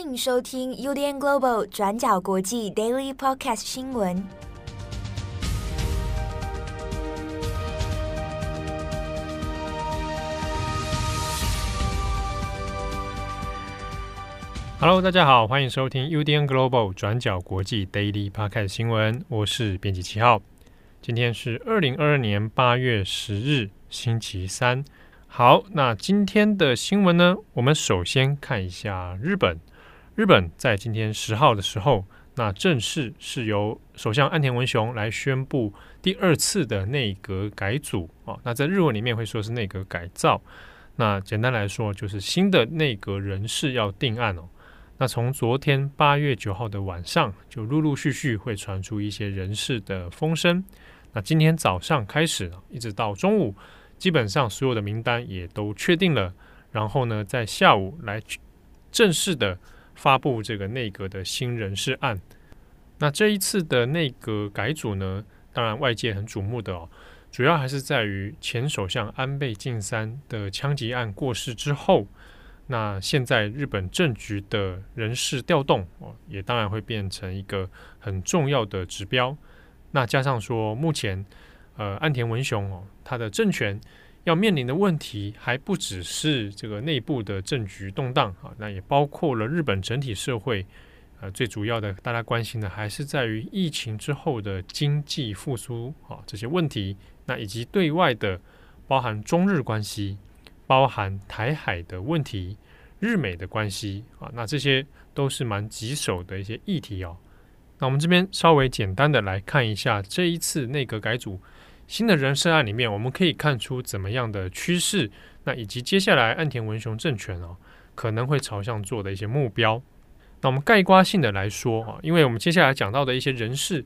欢迎收听 UDN Global 转角国际 Daily Podcast 新闻。Hello，大家好，欢迎收听 UDN Global 转角国际 Daily Podcast 新闻。我是编辑七号。今天是二零二二年八月十日，星期三。好，那今天的新闻呢？我们首先看一下日本。日本在今天十号的时候，那正式是由首相岸田文雄来宣布第二次的内阁改组啊。那在日文里面会说是内阁改造。那简单来说，就是新的内阁人事要定案哦。那从昨天八月九号的晚上，就陆陆续续会传出一些人事的风声。那今天早上开始，一直到中午。基本上所有的名单也都确定了，然后呢，在下午来正式的发布这个内阁的新人事案。那这一次的内阁改组呢，当然外界很瞩目的哦，主要还是在于前首相安倍晋三的枪击案过世之后，那现在日本政局的人事调动哦，也当然会变成一个很重要的指标。那加上说目前。呃，岸田文雄哦，他的政权要面临的问题还不只是这个内部的政局动荡啊，那也包括了日本整体社会。呃，最主要的大家关心的还是在于疫情之后的经济复苏啊这些问题，那以及对外的包含中日关系、包含台海的问题、日美的关系啊，那这些都是蛮棘手的一些议题哦。那我们这边稍微简单的来看一下这一次内阁改组。新的人事案里面，我们可以看出怎么样的趋势，那以及接下来岸田文雄政权哦可能会朝向做的一些目标。那我们概括性的来说啊，因为我们接下来讲到的一些人事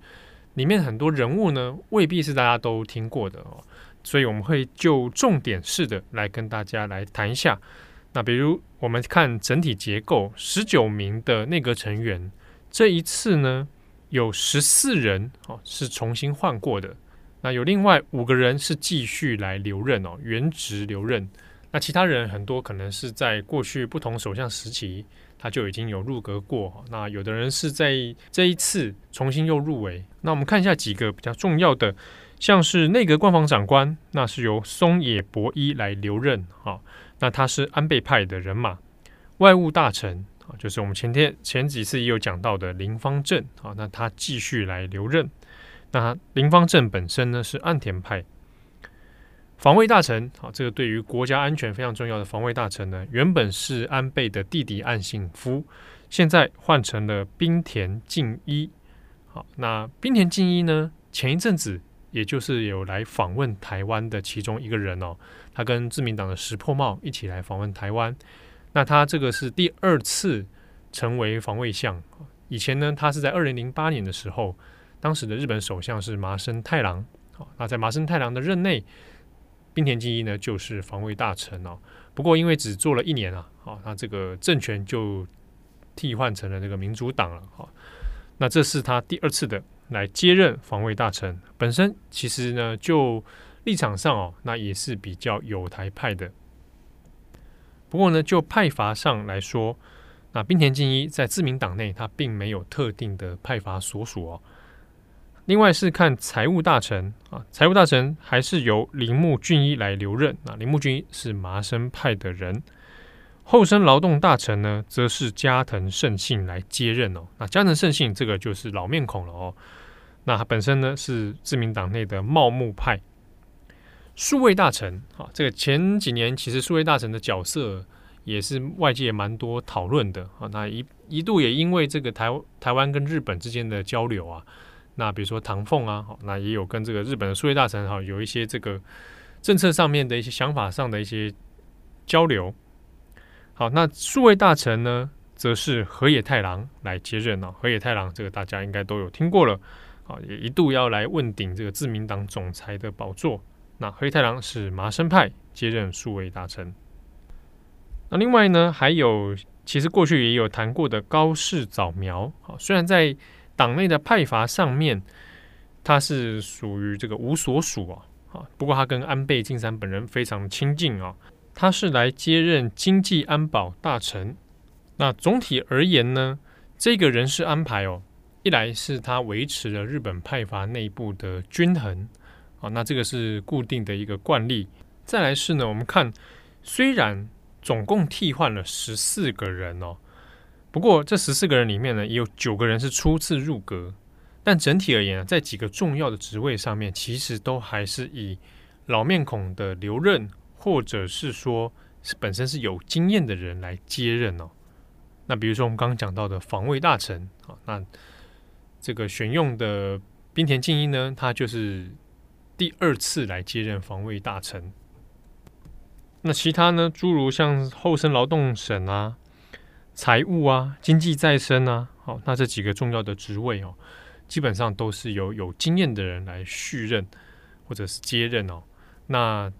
里面很多人物呢，未必是大家都听过的哦，所以我们会就重点式的来跟大家来谈一下。那比如我们看整体结构，十九名的内阁成员，这一次呢有十四人哦是重新换过的。那有另外五个人是继续来留任哦，原职留任。那其他人很多可能是在过去不同首相时期，他就已经有入阁过。那有的人是在这一次重新又入围。那我们看一下几个比较重要的，像是内阁官房长官，那是由松野博一来留任哈。那他是安倍派的人马。外务大臣啊，就是我们前天前几次也有讲到的林芳正啊，那他继续来留任。那林芳正本身呢是岸田派，防卫大臣，好，这个对于国家安全非常重要的防卫大臣呢，原本是安倍的弟弟岸信夫，现在换成了冰田敬一。好，那冰田敬一呢，前一阵子也就是有来访问台湾的其中一个人哦，他跟自民党的石破茂一起来访问台湾，那他这个是第二次成为防卫相，以前呢，他是在二零零八年的时候。当时的日本首相是麻生太郎，好，那在麻生太郎的任内，滨田靖一呢就是防卫大臣哦。不过因为只做了一年啊，好，那这个政权就替换成了这个民主党了，好，那这是他第二次的来接任防卫大臣。本身其实呢，就立场上哦，那也是比较友台派的。不过呢，就派阀上来说，那滨田靖一在自民党内他并没有特定的派阀所属哦。另外是看财务大臣啊，财务大臣还是由铃木俊一来留任啊。铃木俊一是麻生派的人，后生劳动大臣呢，则是加藤胜信来接任哦。那加藤胜信这个就是老面孔了哦。那他本身呢是自民党内的茂木派。数位大臣啊，这个前几年其实数位大臣的角色也是外界蛮多讨论的啊。那一一度也因为这个台台湾跟日本之间的交流啊。那比如说唐凤啊，好那也有跟这个日本的数位大臣哈有一些这个政策上面的一些想法上的一些交流。好，那数位大臣呢，则是河野太郎来接任了。河野太郎这个大家应该都有听过了，啊，也一度要来问鼎这个自民党总裁的宝座。那河野太郎是麻生派接任数位大臣。那另外呢，还有其实过去也有谈过的高市早苗，好，虽然在党内的派阀上面，他是属于这个无所属啊，啊，不过他跟安倍晋三本人非常亲近啊，他是来接任经济安保大臣。那总体而言呢，这个人事安排哦，一来是他维持了日本派阀内部的均衡啊，那这个是固定的一个惯例。再来是呢，我们看虽然总共替换了十四个人哦，不过这十四个人里面呢，也有九个人是初次入阁，但整体而言，在几个重要的职位上面，其实都还是以老面孔的留任，或者是说是本身是有经验的人来接任哦。那比如说我们刚刚讲到的防卫大臣啊，那这个选用的滨田靖一呢，他就是第二次来接任防卫大臣。那其他呢，诸如像厚生劳动省啊、财务啊、经济再生啊，好，那这几个重要的职位哦，基本上都是由有经验的人来续任或者是接任哦。那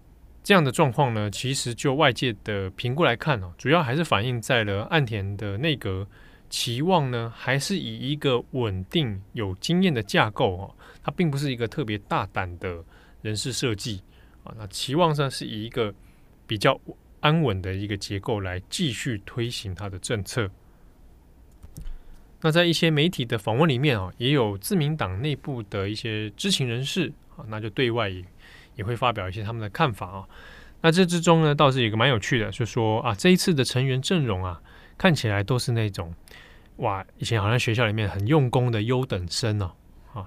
这样的状况呢，其实就外界的评估来看哦，主要还是反映在了岸田的内阁期望呢，还是以一个稳定有经验的架构哦，它并不是一个特别大胆的人事设计啊。那期望上是以一个比较安稳的一个结构来继续推行它的政策。那在一些媒体的访问里面啊，也有自民党内部的一些知情人士啊，那就对外也。也会发表一些他们的看法啊。那这之中呢，倒是有一个蛮有趣的，就说啊，这一次的成员阵容啊，看起来都是那种哇，以前好像学校里面很用功的优等生哦啊。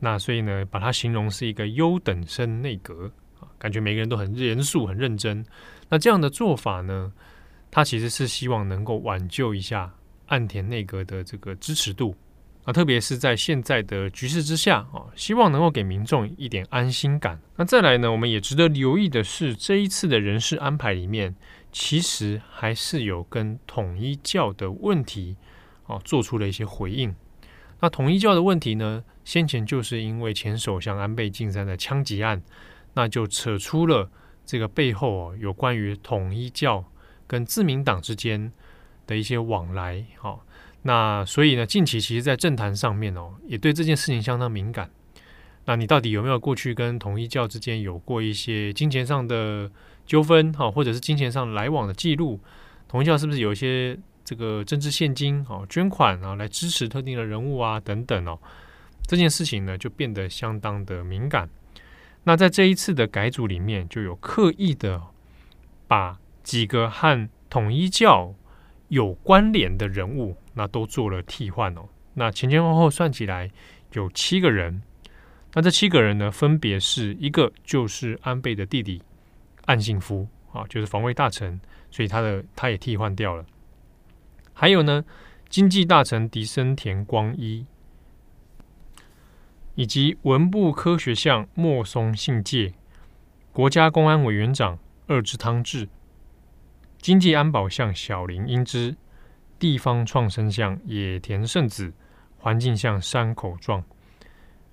那所以呢，把它形容是一个优等生内阁啊，感觉每个人都很严肃、很认真。那这样的做法呢，他其实是希望能够挽救一下岸田内阁的这个支持度。啊，特别是在现在的局势之下啊，希望能够给民众一点安心感。那再来呢，我们也值得留意的是，这一次的人事安排里面，其实还是有跟统一教的问题啊做出了一些回应。那统一教的问题呢，先前就是因为前首相安倍晋三的枪击案，那就扯出了这个背后哦有关于统一教跟自民党之间的一些往来，哈。那所以呢，近期其实，在政坛上面哦，也对这件事情相当敏感。那你到底有没有过去跟统一教之间有过一些金钱上的纠纷，哈，或者是金钱上来往的记录？统一教是不是有一些这个政治献金、哦捐款啊，来支持特定的人物啊等等哦？这件事情呢，就变得相当的敏感。那在这一次的改组里面，就有刻意的把几个和统一教有关联的人物。那都做了替换哦。那前前后后算起来有七个人。那这七个人呢，分别是一个就是安倍的弟弟岸信夫啊，就是防卫大臣，所以他的他也替换掉了。还有呢，经济大臣迪生田光一，以及文部科学相莫松信介，国家公安委员长二阶汤治，经济安保相小林英之。地方创生相野田圣子，环境相山口壮。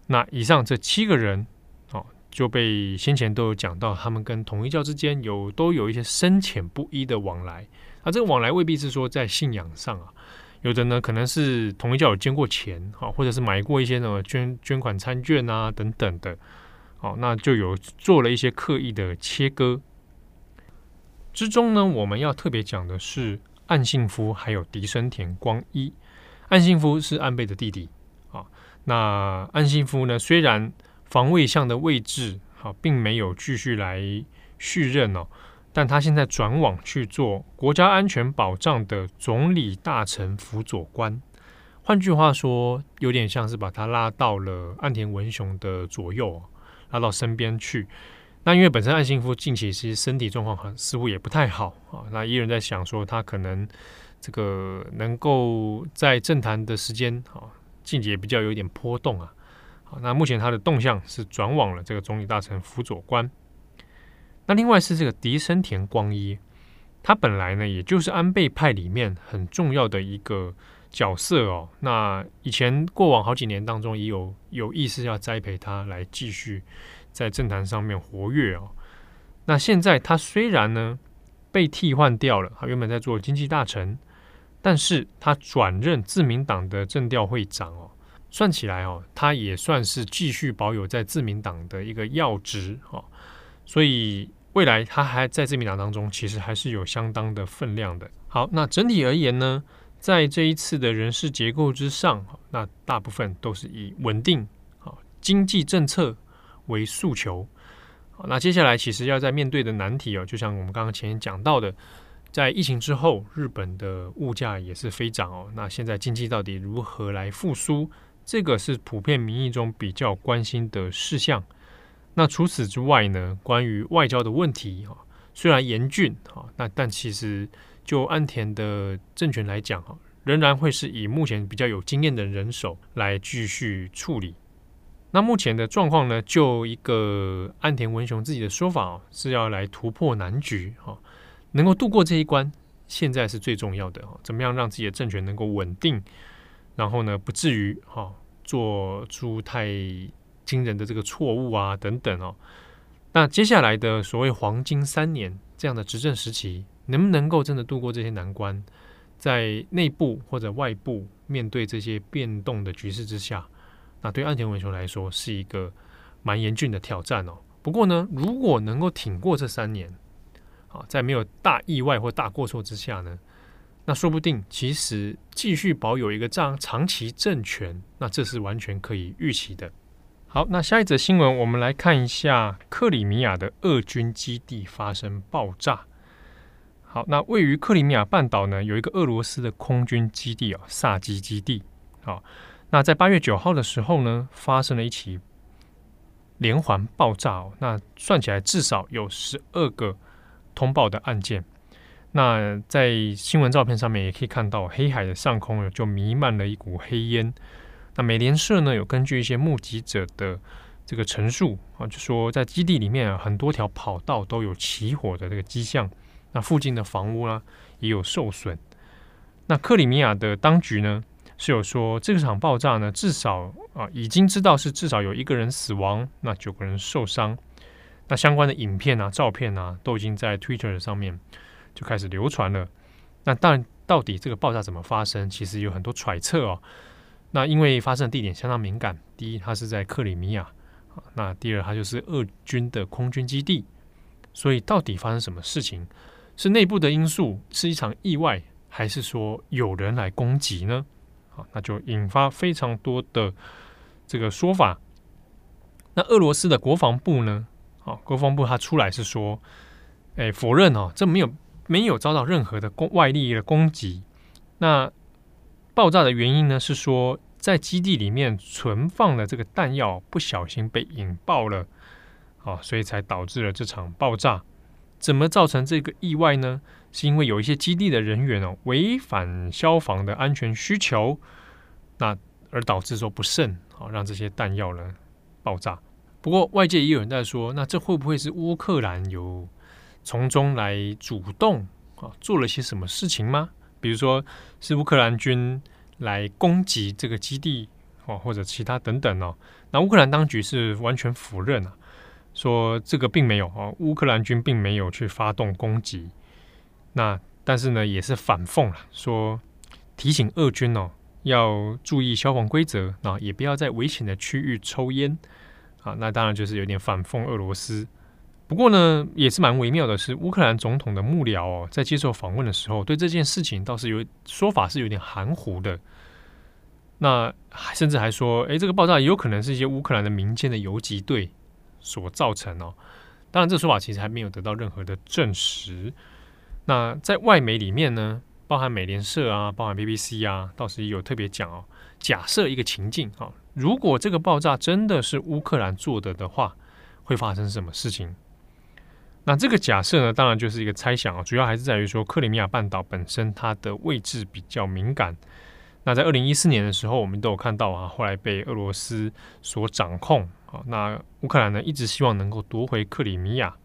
那以上这七个人，哦，就被先前都有讲到，他们跟统一教之间有都有一些深浅不一的往来。啊，这个往来未必是说在信仰上啊，有的呢可能是统一教有捐过钱，哈，或者是买过一些什么捐捐款餐券啊等等的，哦，那就有做了一些刻意的切割。之中呢，我们要特别讲的是。岸信夫还有迪生田光一，岸信夫是安倍的弟弟啊。那岸信夫呢，虽然防卫相的位置好、啊，并没有继续来续任哦，但他现在转往去做国家安全保障的总理大臣辅佐官。换句话说，有点像是把他拉到了岸田文雄的左右，拉到身边去。那因为本身岸信夫近期其实身体状况很似乎也不太好啊，那依人在想说他可能这个能够在政坛的时间啊，近期也比较有点波动啊。好，那目前他的动向是转往了这个总理大臣辅佐官。那另外是这个萩生田光一，他本来呢也就是安倍派里面很重要的一个角色哦。那以前过往好几年当中也有有意识要栽培他来继续。在政坛上面活跃哦，那现在他虽然呢被替换掉了，他原本在做经济大臣，但是他转任自民党的政调会长哦，算起来哦，他也算是继续保有在自民党的一个要职哦，所以未来它还在这民党当中，其实还是有相当的分量的。好，那整体而言呢，在这一次的人事结构之上，那大部分都是以稳定、啊经济政策为诉求。好，那接下来其实要在面对的难题哦，就像我们刚刚前面讲到的，在疫情之后，日本的物价也是飞涨哦。那现在经济到底如何来复苏？这个是普遍民意中比较关心的事项。那除此之外呢，关于外交的问题哈，虽然严峻哈，那但其实就岸田的政权来讲哈，仍然会是以目前比较有经验的人手来继续处理。那目前的状况呢，就一个岸田文雄自己的说法是要来突破难局哈，能够度过这一关，现在是最重要的哈。怎么样让自己的政权能够稳定，然后呢，不至于哈做出太惊人的这个错误啊，等等哦。那接下来的所谓黄金三年这样的执政时期，能不能够真的度过这些难关，在内部或者外部面对这些变动的局势之下，那对岸田文雄来说是一个蛮严峻的挑战哦。不过呢，如果能够挺过这三年，啊，在没有大意外或大过错之下呢，那说不定其实继续保有一个这样长期政权，那这是完全可以预期的。好，那下一则新闻，我们来看一下克里米亚的俄军基地发生爆炸。好，那位于克里米亚半岛呢，有一个俄罗斯的空军基地哦，萨基基地。好，那在八月九号的时候呢，发生了一起连环爆炸哦。那算起来至少有十二个通报的案件。那在新闻照片上面也可以看到，黑海的上空呢就弥漫了一股黑烟。那美联社呢，有根据一些目击者的这个陈述啊，就说在基地里面啊，很多条跑道都有起火的这个迹象。那附近的房屋呢，也有受损。那克里米亚的当局呢，是有说这场爆炸呢，至少啊已经知道是至少有一个人死亡，那九个人受伤。那相关的影片啊、照片啊，都已经在 Twitter 上面就开始流传了。那但到底这个爆炸怎么发生，其实有很多揣测哦。那因为发生的地点相当敏感，第一，它是在克里米亚，那第二，它就是俄军的空军基地，所以到底发生什么事情？是内部的因素，是一场意外，还是说有人来攻击呢？好，那就引发非常多的这个说法。那俄罗斯的国防部呢？好，国防部他出来是说，哎，否认哦，这没有没有遭到任何的攻外力的攻击。那爆炸的原因呢，是说在基地里面存放的这个弹药不小心被引爆了，啊，所以才导致了这场爆炸。怎么造成这个意外呢？是因为有一些基地的人员哦违反消防的安全需求，那而导致说不慎啊，让这些弹药呢爆炸。不过外界也有人在说，那这会不会是乌克兰有从中来主动啊做了些什么事情吗？比如说是乌克兰军来攻击这个基地哦，或者其他等等哦，那乌克兰当局是完全否认啊，说这个并没有哦，乌克兰军并没有去发动攻击。那但是呢，也是反讽了，说提醒俄军哦要注意消防规则啊，也不要在危险的区域抽烟啊。那当然就是有点反讽俄罗斯。不过呢，也是蛮微妙的是，乌克兰总统的幕僚哦，在接受访问的时候，对这件事情倒是有说法是有点含糊的。那甚至还说，诶，这个爆炸有可能是一些乌克兰的民间的游击队所造成哦。当然，这说法其实还没有得到任何的证实。那在外媒里面呢，包含美联社啊，包含 BBC 啊，倒是有特别讲哦，假设一个情境啊，如果这个爆炸真的是乌克兰做的的话，会发生什么事情？那这个假设呢，当然就是一个猜想啊，主要还是在于说克里米亚半岛本身它的位置比较敏感。那在二零一四年的时候，我们都有看到啊，后来被俄罗斯所掌控啊。那乌克兰呢，一直希望能够夺回克里米亚。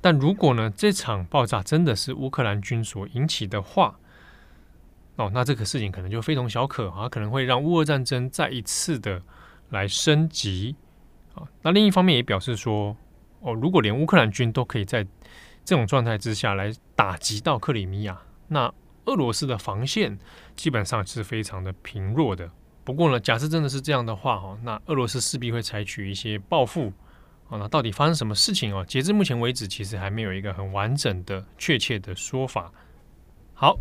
但如果呢，这场爆炸真的是乌克兰军所引起的话，哦，那这个事情可能就非同小可啊，可能会让乌俄战争再一次的来升级啊。那另一方面也表示说。哦，如果连乌克兰军都可以在这种状态之下来打击到克里米亚，那俄罗斯的防线基本上是非常的贫弱的。不过呢，假设真的是这样的话，哈，那俄罗斯势必会采取一些报复啊，那到底发生什么事情哦？截至目前为止，其实还没有一个很完整的、确切的说法。好，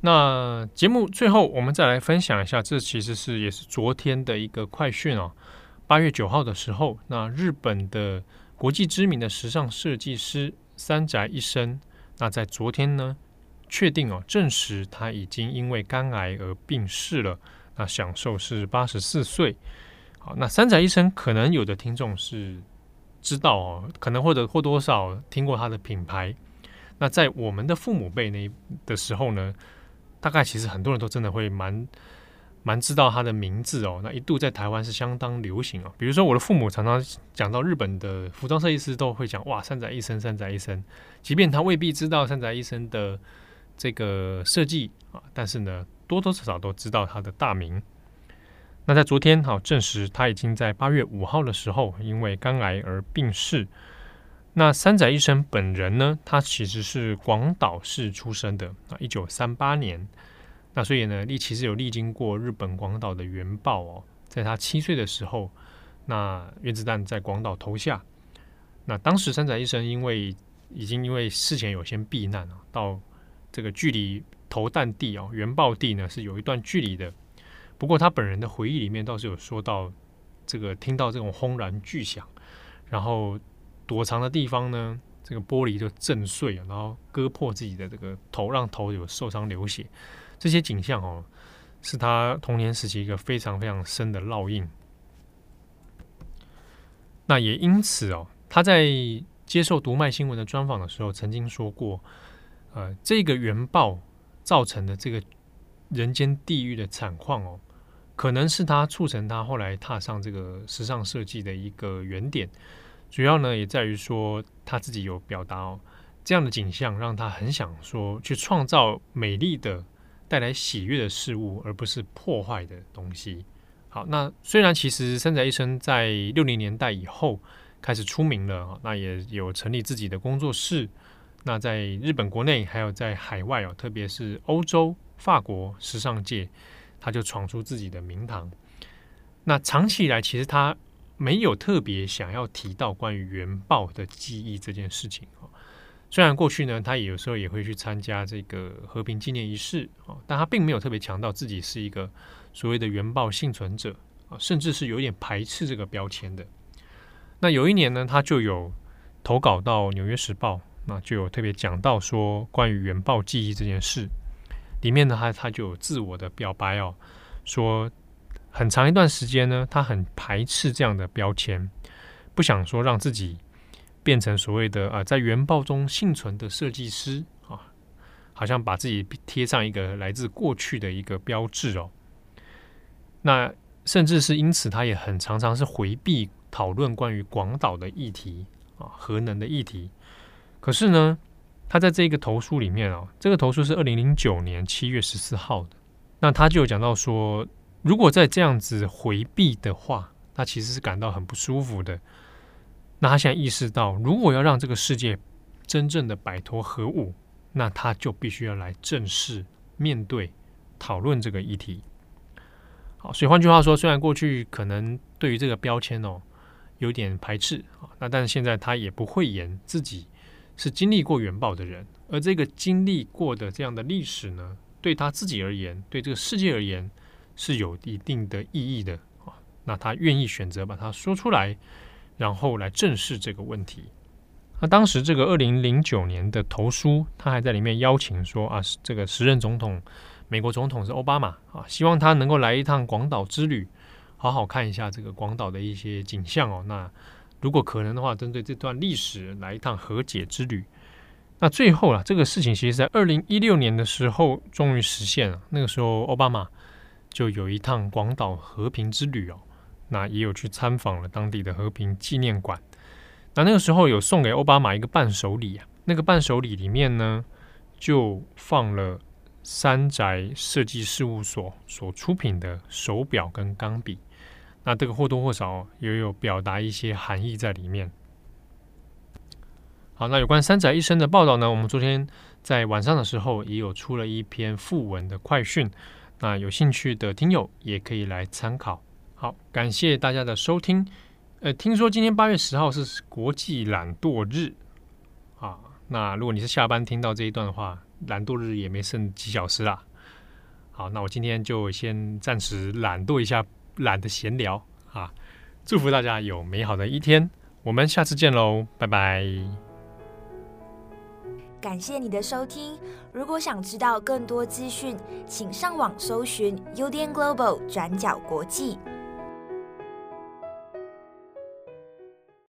那节目最后我们再来分享一下，这其实是也是昨天的一个快讯哦。八月九号的时候，那日本的国际知名的时尚设计师三宅一生，那在昨天呢，确定哦，证实他已经因为肝癌而病逝了。那享寿是八十四岁。好，那三宅一生可能有的听众是知道哦，可能或者或多少听过他的品牌。那在我们的父母辈那的时候呢，大概其实很多人都真的会蛮蛮知道他的名字哦。那一度在台湾是相当流行哦。比如说我的父母常常讲到日本的服装设计师，都会讲哇，三宅一生，三宅一生。即便他未必知道三宅一生的这个设计啊，但是呢。多多少少都知道他的大名。那在昨天，好证实他已经在八月五号的时候因为肝癌而病逝。那三宅一生本人呢，他其实是广岛市出生的啊，一九三八年。那所以呢，历其实有历经过日本广岛的原爆哦，在他七岁的时候，那原子弹在广岛投下。那当时三宅一生因为已经因为事前有先避难啊，到这个距离。投弹地哦，原爆地呢是有一段距离的。不过他本人的回忆里面倒是有说到，这个听到这种轰然巨响，然后躲藏的地方呢，这个玻璃就震碎了，然后割破自己的这个头，让头有受伤流血。这些景象哦，是他童年时期一个非常非常深的烙印。那也因此哦，他在接受读卖新闻的专访的时候，曾经说过，呃，这个原爆。造成的这个人间地狱的惨况哦，可能是他促成他后来踏上这个时尚设计的一个原点。主要呢也在于说他自己有表达哦，这样的景象让他很想说去创造美丽的、带来喜悦的事物，而不是破坏的东西。好，那虽然其实三宅一生在六零年代以后开始出名了，那也有成立自己的工作室。那在日本国内，还有在海外哦，特别是欧洲、法国时尚界，他就闯出自己的名堂。那长期以来，其实他没有特别想要提到关于原爆的记忆这件事情。虽然过去呢，他有时候也会去参加这个和平纪念仪式啊，但他并没有特别强调自己是一个所谓的原爆幸存者啊，甚至是有点排斥这个标签的。那有一年呢，他就有投稿到《纽约时报》。那就有特别讲到说关于原爆记忆这件事，里面呢，他他就有自我的表白哦，说很长一段时间呢，他很排斥这样的标签，不想说让自己变成所谓的啊、呃，在原爆中幸存的设计师啊，好像把自己贴上一个来自过去的一个标志哦。那甚至是因此，他也很常常是回避讨论关于广岛的议题啊，核能的议题。可是呢，他在这个投书里面哦，这个投书是二零零九年七月十四号的。那他就讲到说，如果再这样子回避的话，他其实是感到很不舒服的。那他现在意识到，如果要让这个世界真正的摆脱核武，那他就必须要来正式面对讨论这个议题。好，所以换句话说，虽然过去可能对于这个标签哦有点排斥啊，那但是现在他也不讳言自己。是经历过原爆的人，而这个经历过的这样的历史呢，对他自己而言，对这个世界而言，是有一定的意义的啊。那他愿意选择把它说出来，然后来正视这个问题。那当时这个二零零九年的投书，他还在里面邀请说啊，这个时任总统，美国总统是奥巴马啊，希望他能够来一趟广岛之旅，好好看一下这个广岛的一些景象哦。那如果可能的话，针对这段历史来一趟和解之旅。那最后啊，这个事情其实在二零一六年的时候终于实现了。那个时候，奥巴马就有一趟广岛和平之旅哦，那也有去参访了当地的和平纪念馆。那那个时候有送给奥巴马一个伴手礼啊，那个伴手礼里面呢，就放了三宅设计事务所所出品的手表跟钢笔。那这个或多或少也有表达一些含义在里面。好，那有关三宅一生的报道呢，我们昨天在晚上的时候也有出了一篇附文的快讯，那有兴趣的听友也可以来参考。好，感谢大家的收听呃，听说今天八月十号是国际懒惰日啊。那如果你是下班听到这一段的话，懒惰日也没剩几小时啦。好，那我今天就先暂时懒惰一下，懒得闲聊啊。祝福大家有美好的一天，我们下次见喽，拜拜。感谢你的收听。如果想知道更多资讯，请上网搜寻 UDN Global 转角国际。